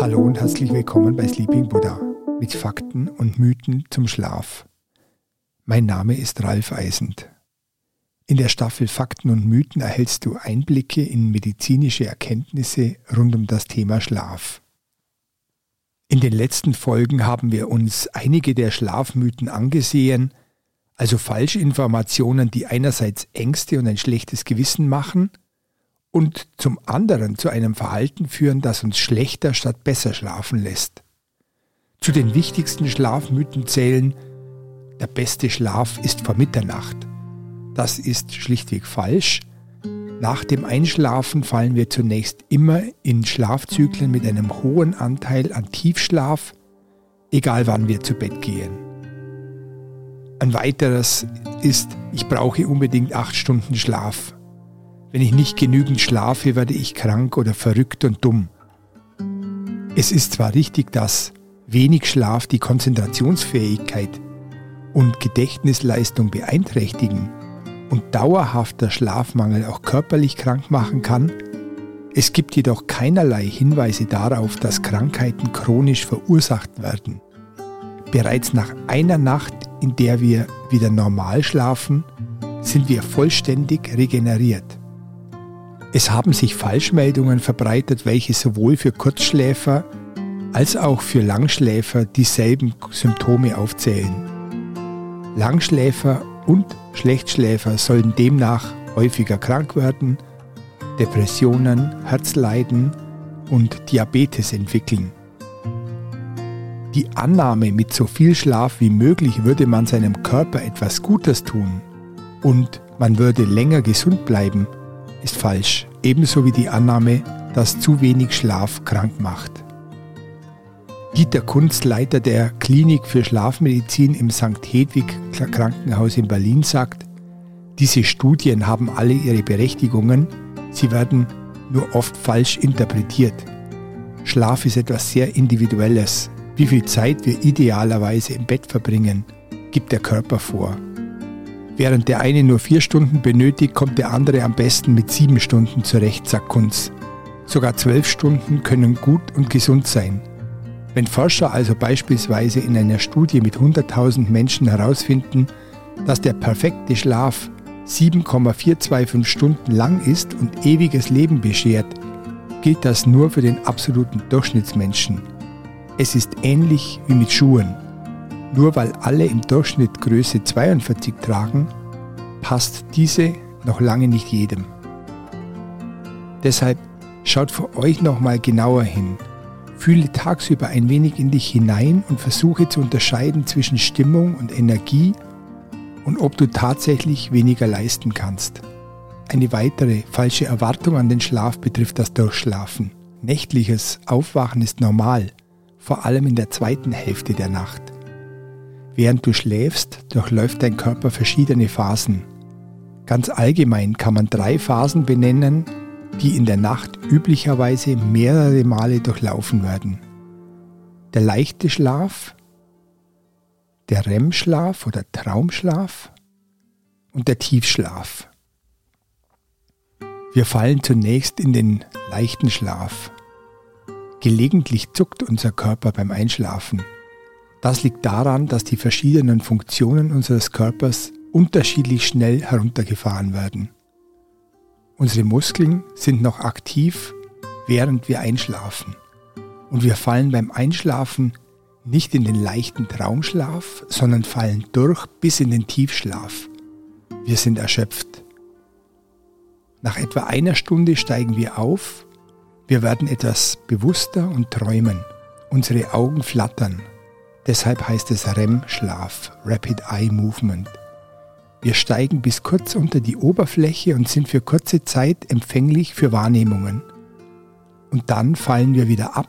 Hallo und herzlich willkommen bei Sleeping Buddha mit Fakten und Mythen zum Schlaf. Mein Name ist Ralf Eisend. In der Staffel Fakten und Mythen erhältst du Einblicke in medizinische Erkenntnisse rund um das Thema Schlaf. In den letzten Folgen haben wir uns einige der Schlafmythen angesehen, also Falschinformationen, die einerseits Ängste und ein schlechtes Gewissen machen und zum anderen zu einem Verhalten führen, das uns schlechter statt besser schlafen lässt. Zu den wichtigsten Schlafmythen zählen, der beste Schlaf ist vor Mitternacht. Das ist schlichtweg falsch. Nach dem Einschlafen fallen wir zunächst immer in Schlafzyklen mit einem hohen Anteil an Tiefschlaf, egal wann wir zu Bett gehen. Ein weiteres ist, ich brauche unbedingt acht Stunden Schlaf. Wenn ich nicht genügend schlafe, werde ich krank oder verrückt und dumm. Es ist zwar richtig, dass wenig Schlaf die Konzentrationsfähigkeit und Gedächtnisleistung beeinträchtigen und dauerhafter Schlafmangel auch körperlich krank machen kann, es gibt jedoch keinerlei Hinweise darauf, dass Krankheiten chronisch verursacht werden. Bereits nach einer Nacht, in der wir wieder normal schlafen, sind wir vollständig regeneriert. Es haben sich Falschmeldungen verbreitet, welche sowohl für Kurzschläfer als auch für Langschläfer dieselben Symptome aufzählen. Langschläfer und Schlechtschläfer sollen demnach häufiger krank werden, Depressionen, Herzleiden und Diabetes entwickeln. Die Annahme, mit so viel Schlaf wie möglich würde man seinem Körper etwas Gutes tun und man würde länger gesund bleiben, ist falsch, ebenso wie die Annahme, dass zu wenig Schlaf krank macht. Dieter Kunz, Leiter der Klinik für Schlafmedizin im St. Hedwig Krankenhaus in Berlin, sagt, diese Studien haben alle ihre Berechtigungen, sie werden nur oft falsch interpretiert. Schlaf ist etwas sehr Individuelles. Wie viel Zeit wir idealerweise im Bett verbringen, gibt der Körper vor. Während der eine nur vier Stunden benötigt, kommt der andere am besten mit sieben Stunden zurecht, sagt Kunz. Sogar zwölf Stunden können gut und gesund sein. Wenn Forscher also beispielsweise in einer Studie mit 100.000 Menschen herausfinden, dass der perfekte Schlaf 7,425 Stunden lang ist und ewiges Leben beschert, gilt das nur für den absoluten Durchschnittsmenschen. Es ist ähnlich wie mit Schuhen. Nur weil alle im Durchschnitt Größe 42 tragen, passt diese noch lange nicht jedem. Deshalb schaut für euch nochmal genauer hin. Fühle tagsüber ein wenig in dich hinein und versuche zu unterscheiden zwischen Stimmung und Energie und ob du tatsächlich weniger leisten kannst. Eine weitere falsche Erwartung an den Schlaf betrifft das Durchschlafen. Nächtliches Aufwachen ist normal, vor allem in der zweiten Hälfte der Nacht. Während du schläfst, durchläuft dein Körper verschiedene Phasen. Ganz allgemein kann man drei Phasen benennen, die in der Nacht üblicherweise mehrere Male durchlaufen werden. Der leichte Schlaf, der REM-Schlaf oder Traumschlaf und der Tiefschlaf. Wir fallen zunächst in den leichten Schlaf. Gelegentlich zuckt unser Körper beim Einschlafen. Das liegt daran, dass die verschiedenen Funktionen unseres Körpers unterschiedlich schnell heruntergefahren werden. Unsere Muskeln sind noch aktiv, während wir einschlafen. Und wir fallen beim Einschlafen nicht in den leichten Traumschlaf, sondern fallen durch bis in den Tiefschlaf. Wir sind erschöpft. Nach etwa einer Stunde steigen wir auf, wir werden etwas bewusster und träumen. Unsere Augen flattern. Deshalb heißt es REM-Schlaf, Rapid Eye Movement. Wir steigen bis kurz unter die Oberfläche und sind für kurze Zeit empfänglich für Wahrnehmungen. Und dann fallen wir wieder ab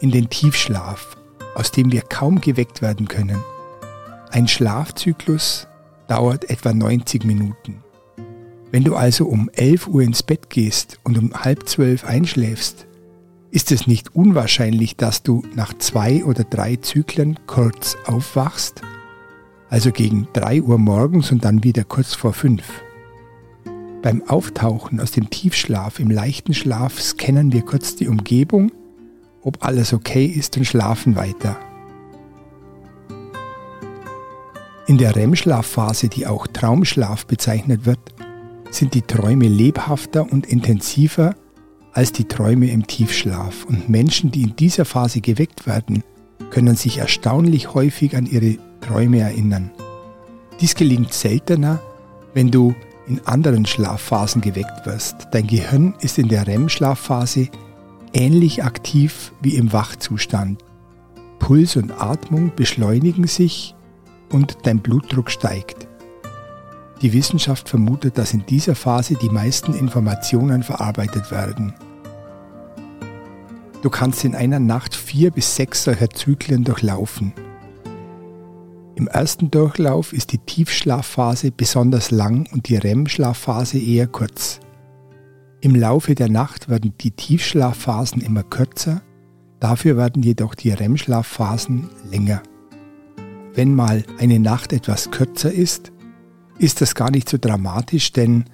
in den Tiefschlaf, aus dem wir kaum geweckt werden können. Ein Schlafzyklus dauert etwa 90 Minuten. Wenn du also um 11 Uhr ins Bett gehst und um halb zwölf einschläfst, ist es nicht unwahrscheinlich, dass du nach zwei oder drei Zyklen kurz aufwachst also gegen 3 Uhr morgens und dann wieder kurz vor 5. Beim Auftauchen aus dem Tiefschlaf im leichten Schlaf scannen wir kurz die Umgebung, ob alles okay ist und schlafen weiter. In der REM-Schlafphase, die auch Traumschlaf bezeichnet wird, sind die Träume lebhafter und intensiver als die Träume im Tiefschlaf und Menschen, die in dieser Phase geweckt werden, können sich erstaunlich häufig an ihre Träume erinnern. Dies gelingt seltener, wenn du in anderen Schlafphasen geweckt wirst. Dein Gehirn ist in der REM-Schlafphase ähnlich aktiv wie im Wachzustand. Puls und Atmung beschleunigen sich und dein Blutdruck steigt. Die Wissenschaft vermutet, dass in dieser Phase die meisten Informationen verarbeitet werden. Du kannst in einer Nacht vier bis sechs solcher Zyklen durchlaufen. Im ersten Durchlauf ist die Tiefschlafphase besonders lang und die REM-Schlafphase eher kurz. Im Laufe der Nacht werden die Tiefschlafphasen immer kürzer, dafür werden jedoch die REM-Schlafphasen länger. Wenn mal eine Nacht etwas kürzer ist, ist das gar nicht so dramatisch, denn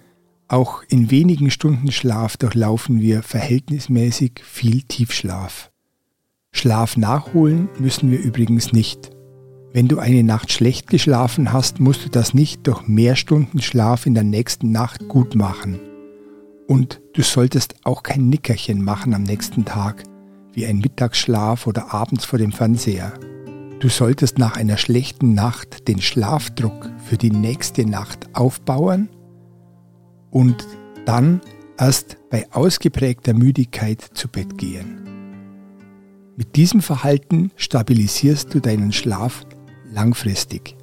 auch in wenigen Stunden Schlaf durchlaufen wir verhältnismäßig viel Tiefschlaf. Schlaf nachholen müssen wir übrigens nicht. Wenn du eine Nacht schlecht geschlafen hast, musst du das nicht durch mehr Stunden Schlaf in der nächsten Nacht gut machen. Und du solltest auch kein Nickerchen machen am nächsten Tag, wie ein Mittagsschlaf oder abends vor dem Fernseher. Du solltest nach einer schlechten Nacht den Schlafdruck für die nächste Nacht aufbauen und dann erst bei ausgeprägter Müdigkeit zu Bett gehen. Mit diesem Verhalten stabilisierst du deinen Schlaf langfristig.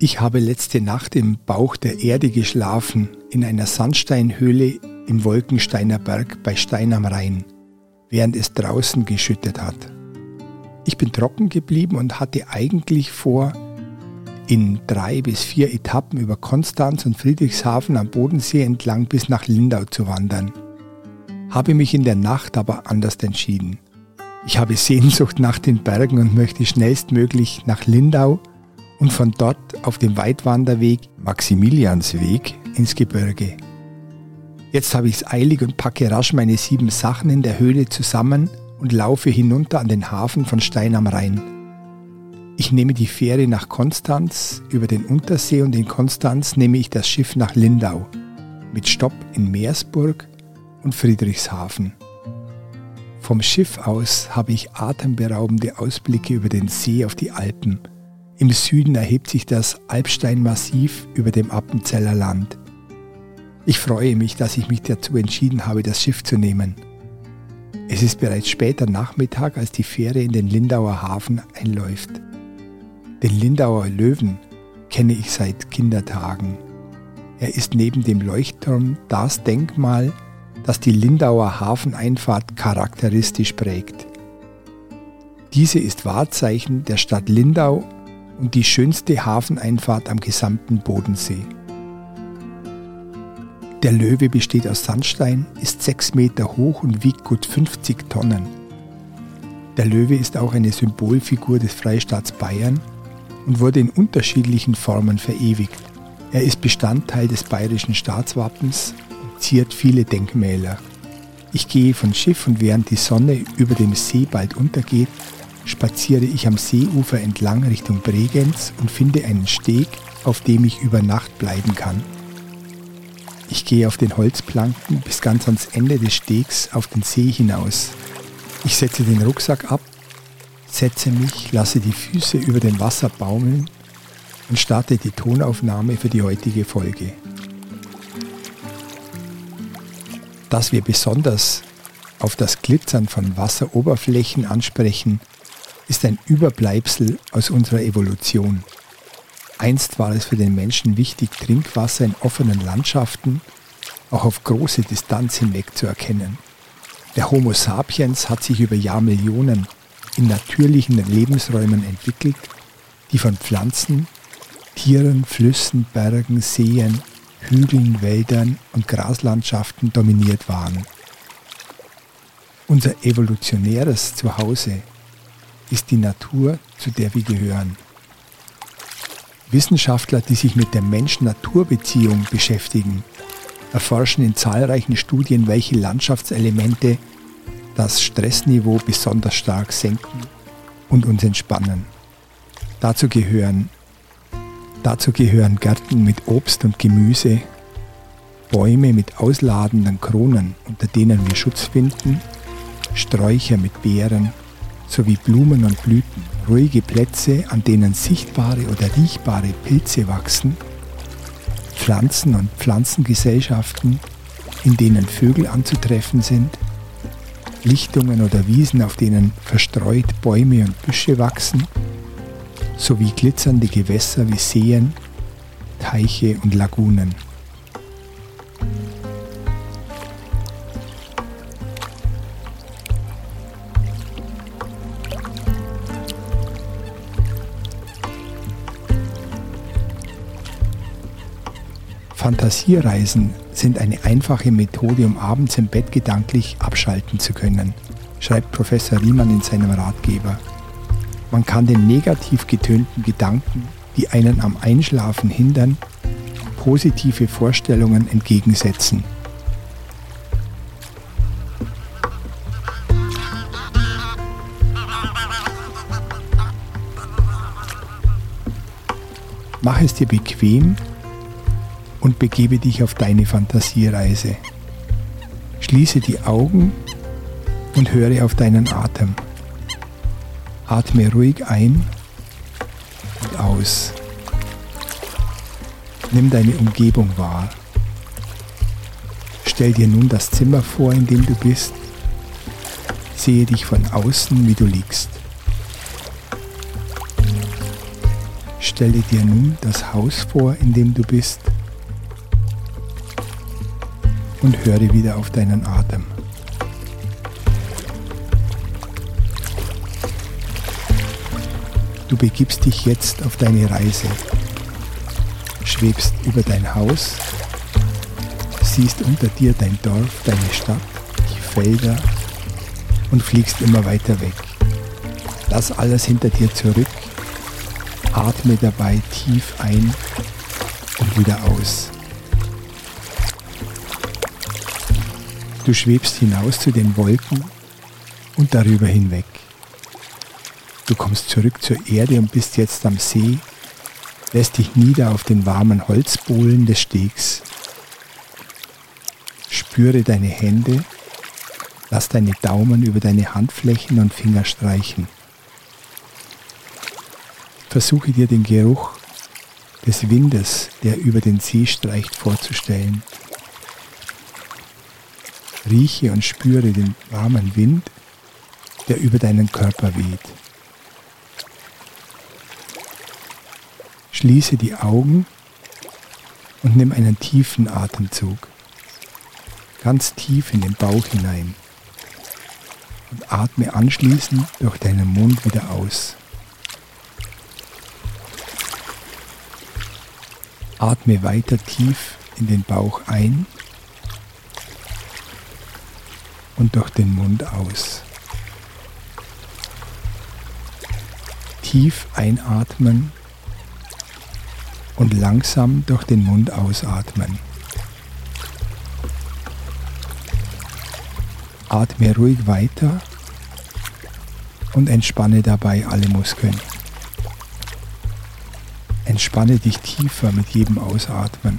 Ich habe letzte Nacht im Bauch der Erde geschlafen, in einer Sandsteinhöhle im Wolkensteiner Berg bei Stein am Rhein, während es draußen geschüttet hat. Ich bin trocken geblieben und hatte eigentlich vor, in drei bis vier Etappen über Konstanz und Friedrichshafen am Bodensee entlang bis nach Lindau zu wandern. Habe mich in der Nacht aber anders entschieden. Ich habe Sehnsucht nach den Bergen und möchte schnellstmöglich nach Lindau und von dort auf dem Weitwanderweg Maximiliansweg ins Gebirge. Jetzt habe ich es eilig und packe rasch meine sieben Sachen in der Höhle zusammen und laufe hinunter an den Hafen von Stein am Rhein. Ich nehme die Fähre nach Konstanz über den Untersee und in Konstanz nehme ich das Schiff nach Lindau mit Stopp in Meersburg und Friedrichshafen. Vom Schiff aus habe ich atemberaubende Ausblicke über den See auf die Alpen. Im Süden erhebt sich das Alpsteinmassiv über dem Appenzeller Land. Ich freue mich, dass ich mich dazu entschieden habe, das Schiff zu nehmen. Es ist bereits später Nachmittag, als die Fähre in den Lindauer Hafen einläuft. Den Lindauer Löwen kenne ich seit Kindertagen. Er ist neben dem Leuchtturm das Denkmal, das die Lindauer Hafeneinfahrt charakteristisch prägt. Diese ist Wahrzeichen der Stadt Lindau und die schönste Hafeneinfahrt am gesamten Bodensee. Der Löwe besteht aus Sandstein, ist 6 Meter hoch und wiegt gut 50 Tonnen. Der Löwe ist auch eine Symbolfigur des Freistaats Bayern und wurde in unterschiedlichen Formen verewigt. Er ist Bestandteil des bayerischen Staatswappens ziert viele Denkmäler. Ich gehe von Schiff und während die Sonne über dem See bald untergeht, spaziere ich am Seeufer entlang Richtung Bregenz und finde einen Steg, auf dem ich über Nacht bleiben kann. Ich gehe auf den Holzplanken bis ganz ans Ende des Stegs auf den See hinaus. Ich setze den Rucksack ab, setze mich, lasse die Füße über dem Wasser baumeln und starte die Tonaufnahme für die heutige Folge. dass wir besonders auf das Glitzern von Wasseroberflächen ansprechen, ist ein Überbleibsel aus unserer Evolution. Einst war es für den Menschen wichtig, Trinkwasser in offenen Landschaften auch auf große Distanz hinweg zu erkennen. Der Homo sapiens hat sich über Jahrmillionen in natürlichen Lebensräumen entwickelt, die von Pflanzen, Tieren, Flüssen, Bergen, Seen Hügeln, Wäldern und Graslandschaften dominiert waren. Unser evolutionäres Zuhause ist die Natur, zu der wir gehören. Wissenschaftler, die sich mit der Mensch-Natur-Beziehung beschäftigen, erforschen in zahlreichen Studien, welche Landschaftselemente das Stressniveau besonders stark senken und uns entspannen. Dazu gehören, dazu gehören Gärten mit Obst und Gemüse, Bäume mit ausladenden Kronen, unter denen wir Schutz finden, Sträucher mit Beeren sowie Blumen und Blüten, ruhige Plätze, an denen sichtbare oder riechbare Pilze wachsen, Pflanzen und Pflanzengesellschaften, in denen Vögel anzutreffen sind, Lichtungen oder Wiesen, auf denen verstreut Bäume und Büsche wachsen, sowie glitzernde Gewässer wie Seen, Teiche und Lagunen. Fantasiereisen sind eine einfache Methode, um abends im Bett gedanklich abschalten zu können, schreibt Professor Riemann in seinem Ratgeber. Man kann den negativ getönten Gedanken, die einen am Einschlafen hindern, positive Vorstellungen entgegensetzen. Mach es dir bequem und begebe dich auf deine Fantasiereise. Schließe die Augen und höre auf deinen Atem. Atme ruhig ein und aus. Nimm deine Umgebung wahr. Stell dir nun das Zimmer vor, in dem du bist. Sehe dich von außen, wie du liegst. Stelle dir nun das Haus vor, in dem du bist und höre wieder auf deinen Atem. Du begibst dich jetzt auf deine Reise, schwebst über dein Haus, siehst unter dir dein Dorf, deine Stadt, die Felder und fliegst immer weiter weg. Lass alles hinter dir zurück, atme dabei tief ein und wieder aus. Du schwebst hinaus zu den Wolken und darüber hinweg. Du kommst zurück zur Erde und bist jetzt am See, lässt dich nieder auf den warmen Holzbohlen des Stegs. Spüre deine Hände, lass deine Daumen über deine Handflächen und Finger streichen. Versuche dir den Geruch des Windes, der über den See streicht, vorzustellen. Rieche und spüre den warmen Wind, der über deinen Körper weht. Schließe die Augen und nimm einen tiefen Atemzug, ganz tief in den Bauch hinein und atme anschließend durch deinen Mund wieder aus. Atme weiter tief in den Bauch ein und durch den Mund aus. Tief einatmen und langsam durch den Mund ausatmen. Atme ruhig weiter und entspanne dabei alle Muskeln. Entspanne dich tiefer mit jedem Ausatmen.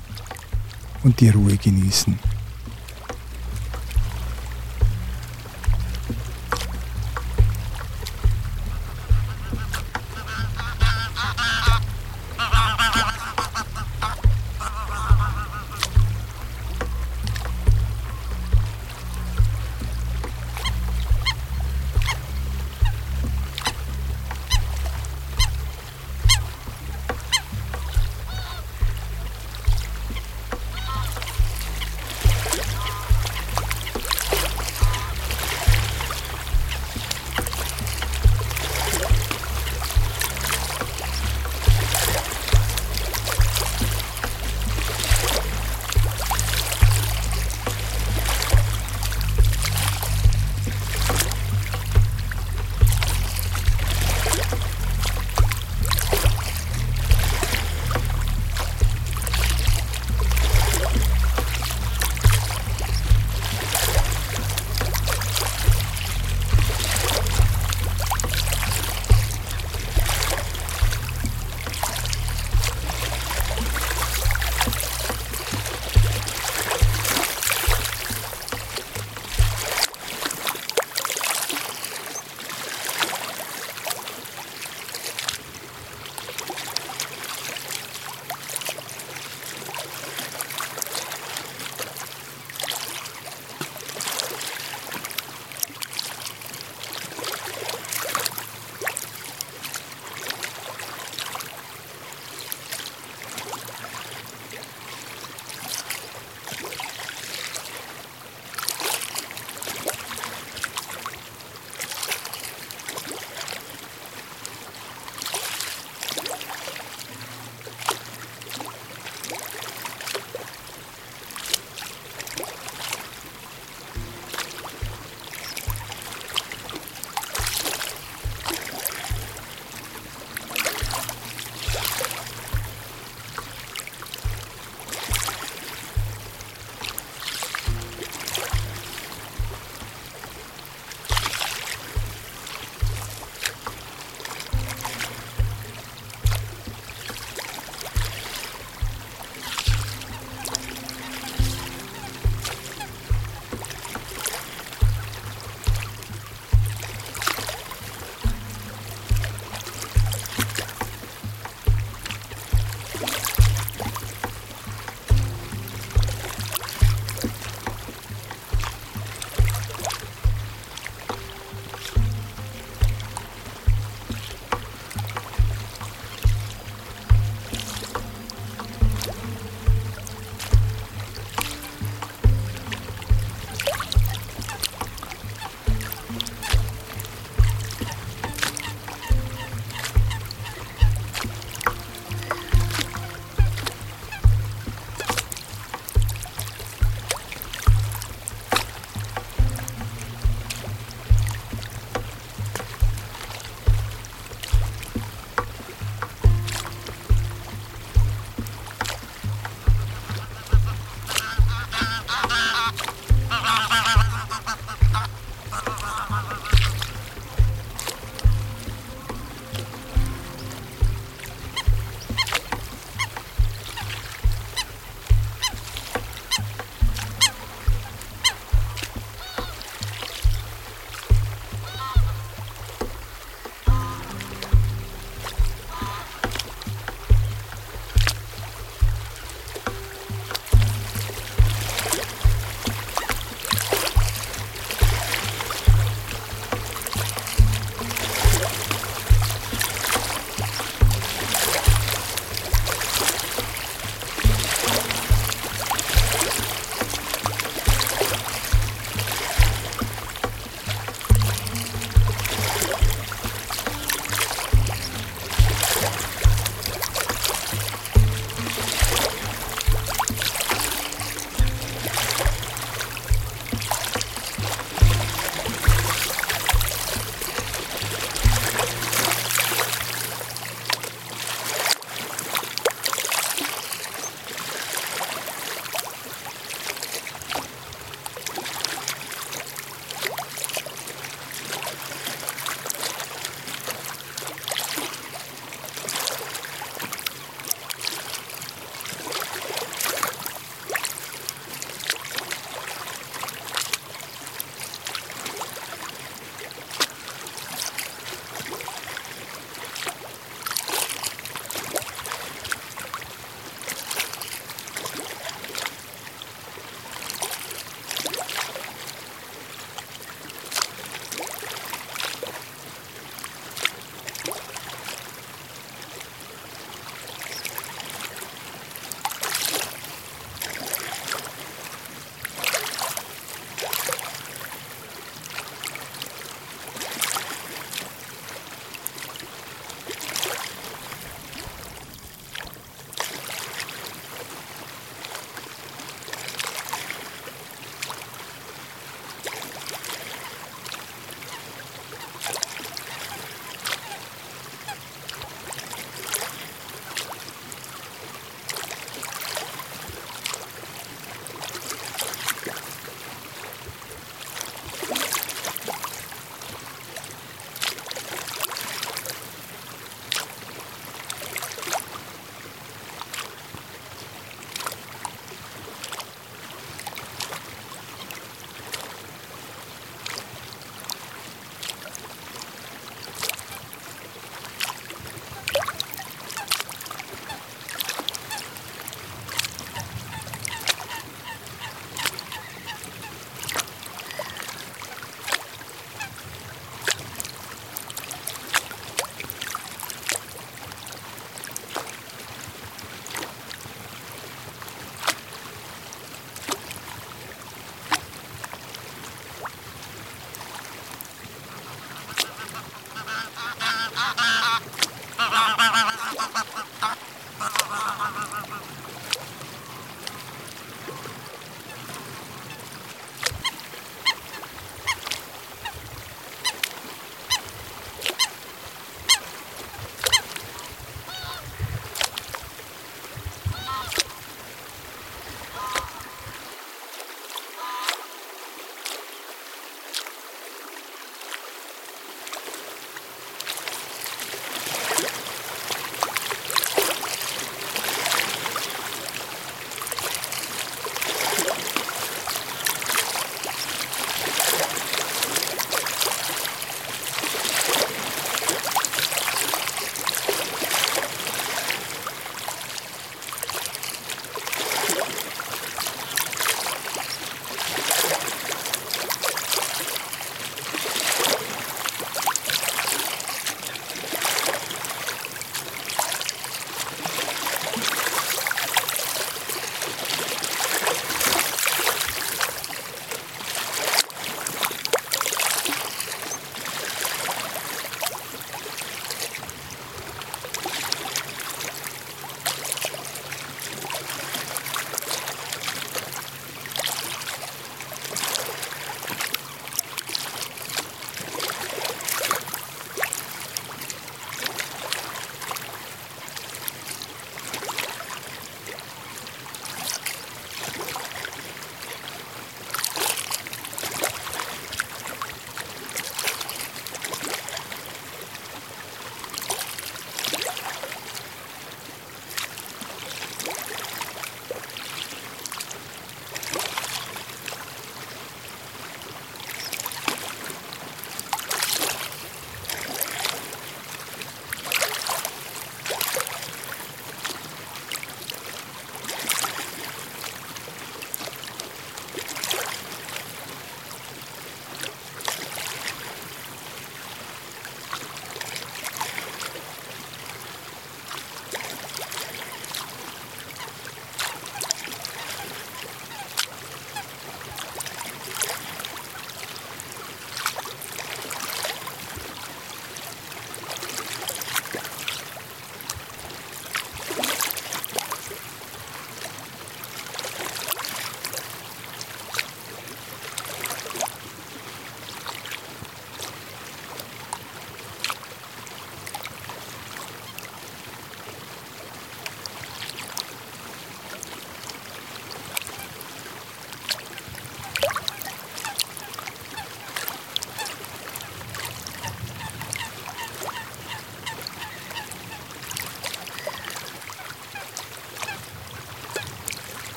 und die Ruhe genießen.